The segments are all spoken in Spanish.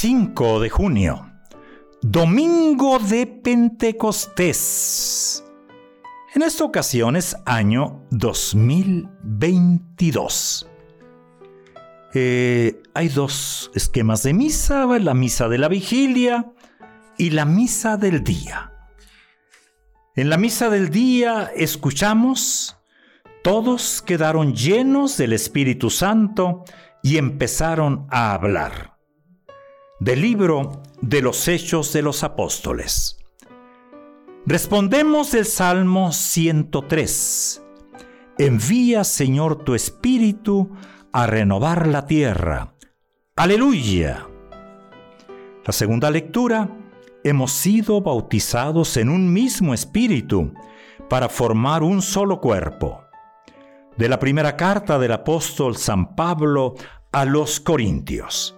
5 de junio, Domingo de Pentecostés. En esta ocasión es año 2022. Eh, hay dos esquemas de misa, la misa de la vigilia y la misa del día. En la misa del día escuchamos, todos quedaron llenos del Espíritu Santo y empezaron a hablar del libro de los Hechos de los Apóstoles. Respondemos del Salmo 103. Envía, Señor, tu Espíritu a renovar la tierra. Aleluya. La segunda lectura, hemos sido bautizados en un mismo Espíritu para formar un solo cuerpo. De la primera carta del apóstol San Pablo a los Corintios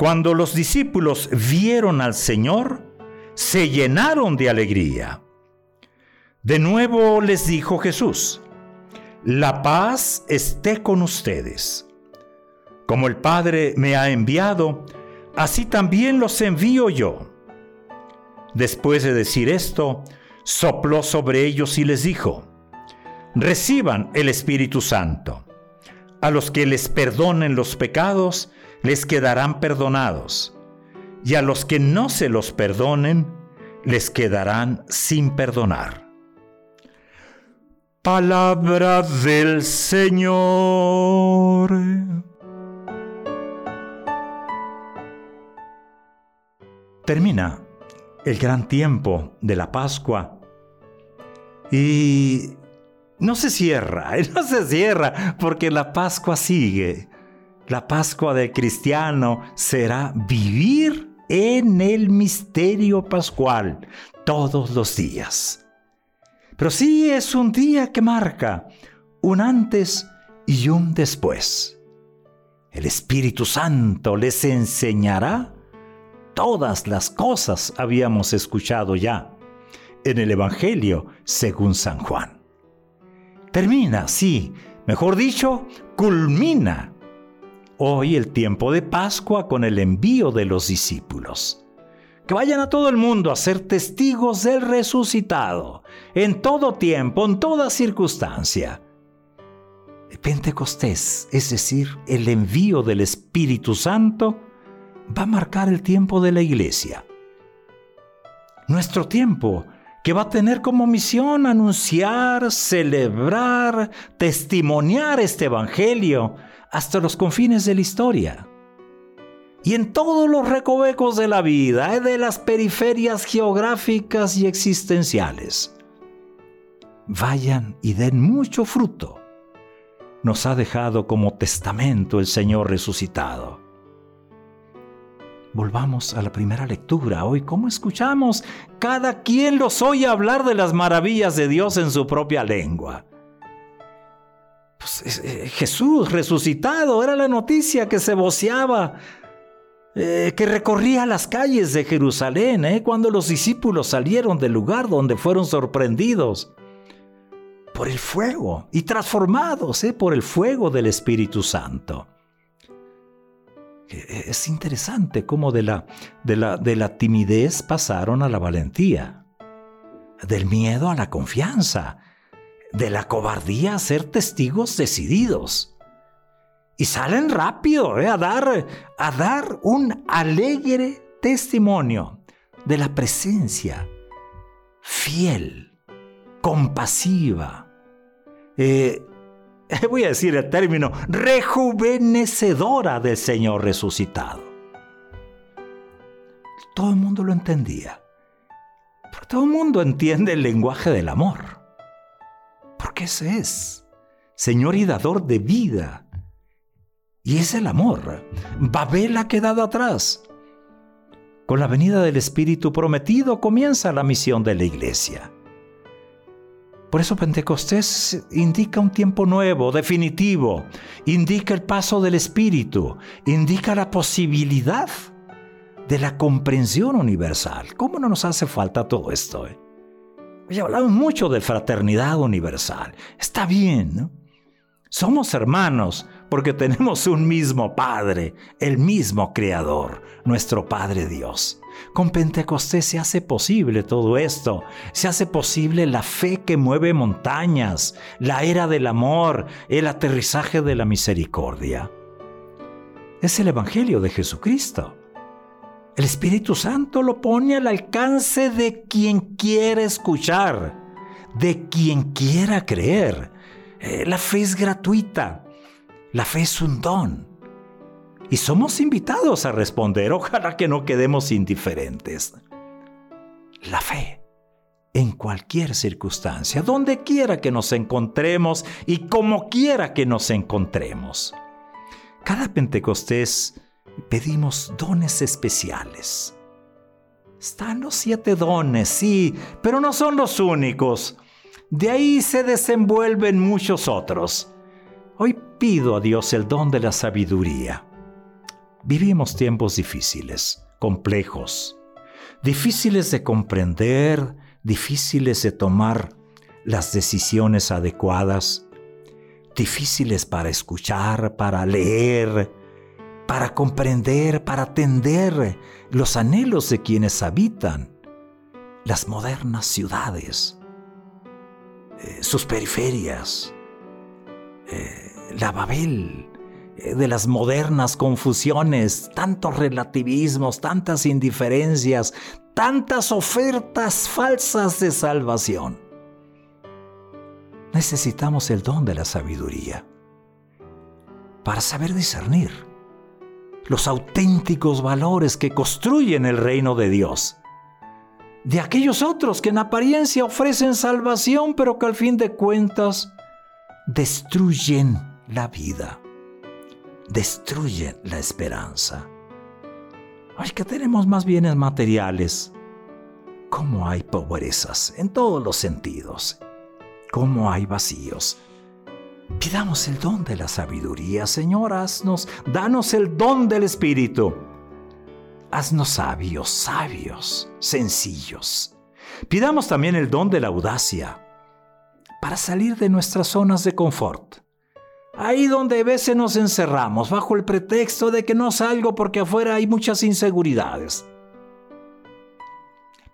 Cuando los discípulos vieron al Señor, se llenaron de alegría. De nuevo les dijo Jesús, la paz esté con ustedes. Como el Padre me ha enviado, así también los envío yo. Después de decir esto, sopló sobre ellos y les dijo, reciban el Espíritu Santo. A los que les perdonen los pecados, les quedarán perdonados, y a los que no se los perdonen, les quedarán sin perdonar. Palabra del Señor. Termina el gran tiempo de la Pascua y no se cierra, no se cierra porque la Pascua sigue. La Pascua del cristiano será vivir en el misterio pascual todos los días. Pero sí es un día que marca un antes y un después. El Espíritu Santo les enseñará todas las cosas habíamos escuchado ya en el Evangelio según San Juan. Termina, sí, mejor dicho, culmina hoy el tiempo de Pascua con el envío de los discípulos. Que vayan a todo el mundo a ser testigos del resucitado, en todo tiempo, en toda circunstancia. Pentecostés, es decir, el envío del Espíritu Santo, va a marcar el tiempo de la iglesia. Nuestro tiempo, que va a tener como misión anunciar, celebrar, testimoniar este Evangelio, hasta los confines de la historia. Y en todos los recovecos de la vida, eh, de las periferias geográficas y existenciales. Vayan y den mucho fruto. Nos ha dejado como testamento el Señor resucitado. Volvamos a la primera lectura. Hoy, ¿cómo escuchamos? Cada quien los oye hablar de las maravillas de Dios en su propia lengua. Pues, eh, Jesús resucitado era la noticia que se voceaba, eh, que recorría las calles de Jerusalén eh, cuando los discípulos salieron del lugar donde fueron sorprendidos por el fuego y transformados por el fuego del Espíritu Santo. Es interesante cómo de la, de, la, de la timidez pasaron a la valentía, del miedo a la confianza, de la cobardía a ser testigos decididos. Y salen rápido eh, a, dar, a dar un alegre testimonio. de la presencia fiel, compasiva, eh, voy a decir el término, rejuvenecedora del Señor resucitado. Todo el mundo lo entendía. Pero todo el mundo entiende el lenguaje del amor. Ese es, Señor y dador de vida. Y es el amor. Babel ha quedado atrás. Con la venida del Espíritu prometido comienza la misión de la iglesia. Por eso Pentecostés indica un tiempo nuevo, definitivo, indica el paso del Espíritu, indica la posibilidad de la comprensión universal. ¿Cómo no nos hace falta todo esto? Eh? Hablamos mucho de fraternidad universal. Está bien, ¿no? Somos hermanos porque tenemos un mismo Padre, el mismo Creador, nuestro Padre Dios. Con Pentecostés se hace posible todo esto. Se hace posible la fe que mueve montañas, la era del amor, el aterrizaje de la misericordia. Es el Evangelio de Jesucristo. El Espíritu Santo lo pone al alcance de quien quiera escuchar, de quien quiera creer. Eh, la fe es gratuita. La fe es un don. Y somos invitados a responder. Ojalá que no quedemos indiferentes. La fe, en cualquier circunstancia, donde quiera que nos encontremos y como quiera que nos encontremos. Cada Pentecostés pedimos dones especiales. Están los siete dones, sí, pero no son los únicos. De ahí se desenvuelven muchos otros. Hoy pido a Dios el don de la sabiduría. Vivimos tiempos difíciles, complejos, difíciles de comprender, difíciles de tomar las decisiones adecuadas, difíciles para escuchar, para leer, para comprender, para atender los anhelos de quienes habitan las modernas ciudades, eh, sus periferias, eh, la Babel eh, de las modernas confusiones, tantos relativismos, tantas indiferencias, tantas ofertas falsas de salvación. Necesitamos el don de la sabiduría para saber discernir los auténticos valores que construyen el reino de Dios. De aquellos otros que en apariencia ofrecen salvación, pero que al fin de cuentas destruyen la vida, destruyen la esperanza. Ay, que tenemos más bienes materiales. ¿Cómo hay pobrezas en todos los sentidos? ¿Cómo hay vacíos? Pidamos el don de la sabiduría, Señor, haznos, danos el don del Espíritu. Haznos sabios, sabios, sencillos. Pidamos también el don de la audacia para salir de nuestras zonas de confort. Ahí donde a veces nos encerramos bajo el pretexto de que no salgo porque afuera hay muchas inseguridades.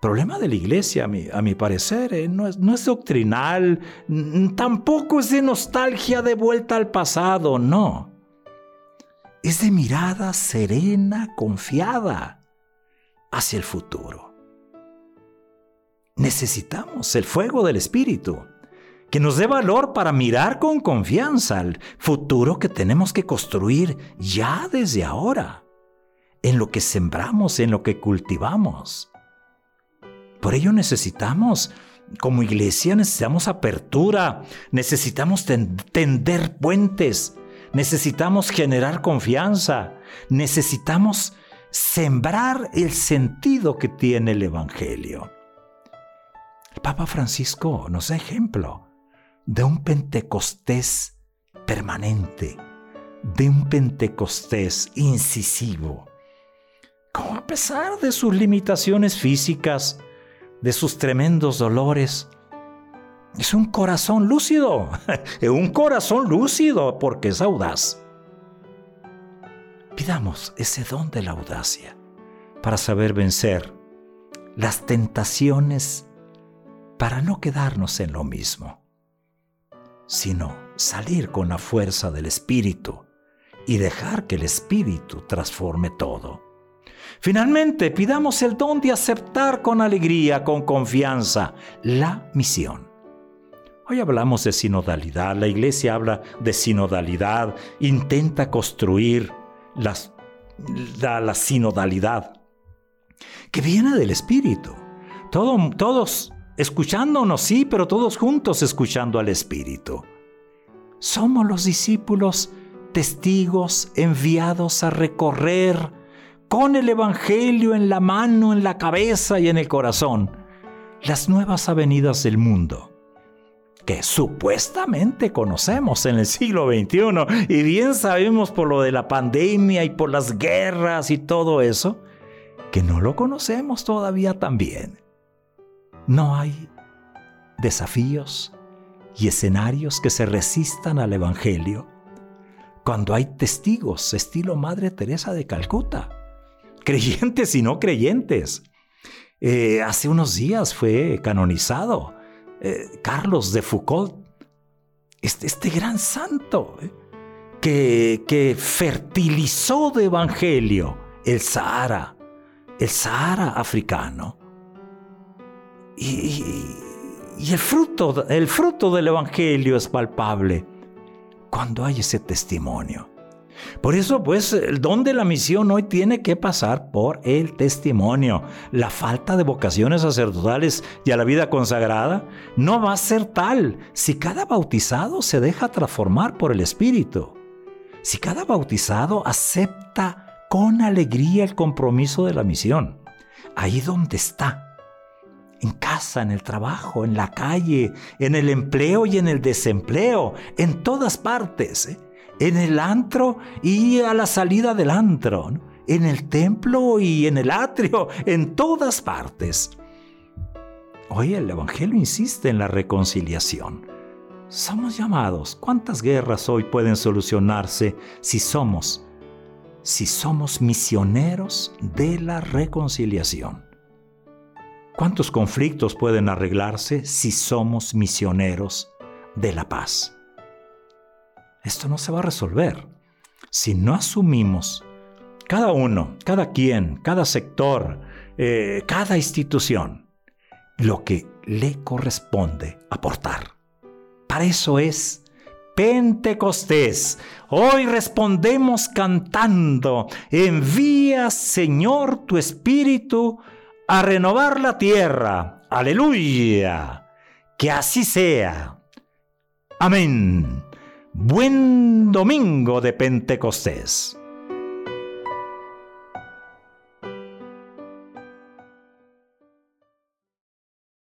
Problema de la iglesia, a mi, parecer, eh, no, es, no es doctrinal, tampoco es de nostalgia de vuelta al pasado, no. Es de mirada serena, confiada hacia el futuro. Necesitamos el fuego del Espíritu que nos dé valor para mirar con confianza al futuro que tenemos que construir ya desde ahora, en lo que sembramos, en lo que cultivamos. Por ello necesitamos, como iglesia, necesitamos apertura, necesitamos tender puentes, necesitamos generar confianza, necesitamos sembrar el sentido que tiene el Evangelio. El Papa Francisco nos da ejemplo de un Pentecostés permanente, de un Pentecostés incisivo. Como a pesar de sus limitaciones físicas, de sus tremendos dolores, es un corazón lúcido, un corazón lúcido porque es audaz. Pidamos ese don de la audacia para saber vencer las tentaciones para no quedarnos en lo mismo sino salir con la fuerza del Espíritu y dejar que el Espíritu transforme todo. Finalmente, pidamos el don de aceptar con alegría, con confianza, la misión. Hoy hablamos de sinodalidad, la iglesia habla de sinodalidad, intenta construir la, sinodalidad, que viene del Espíritu. todos escuchándonos, sí, pero todos juntos escuchando al Espíritu. Somos los discípulos testigos enviados a recorrer con el Evangelio en la mano, en la cabeza y en el corazón las nuevas avenidas del mundo que supuestamente conocemos en el siglo XXI y bien sabemos por lo de la pandemia y por las guerras y todo eso, que no lo conocemos todavía tan bien. No hay desafíos y escenarios que se resistan al Evangelio cuando hay testigos estilo Madre Teresa de Calcuta, creyentes y no creyentes. Eh, hace unos días fue canonizado eh, Carlos de Foucault, este, este gran santo eh, que, que, fertilizó de evangelio el Sahara, el Sahara africano. Y, y el, fruto, el fruto del evangelio es palpable cuando hay ese testimonio. Por eso, pues, el don de la misión hoy tiene que pasar por el testimonio. La falta de vocaciones sacerdotales y a la vida consagrada no va a ser tal si cada bautizado se deja transformar por el Espíritu. Si cada bautizado acepta con alegría el compromiso de la misión. Ahí donde está. En casa, en el trabajo, en la calle, en el empleo y en el desempleo, en todas partes. ¿eh? En el antro y a la salida del antro, en el templo y en el atrio, en todas partes. Hoy el Evangelio insiste en la reconciliación. Somos llamados. ¿Cuántas guerras hoy pueden solucionarse si somos, si somos misioneros de la reconciliación? ¿Cuántos conflictos pueden arreglarse si somos misioneros de la paz? Esto no se va a resolver. Si no asumimos, cada uno, cada quien, cada sector, eh, cada institución, lo que le corresponde aportar. Para eso es Pentecostés. Hoy respondemos cantando, envía Señor tu Espíritu a renovar la tierra. Aleluya. Que así sea. Amén. Buen domingo de Pentecostés.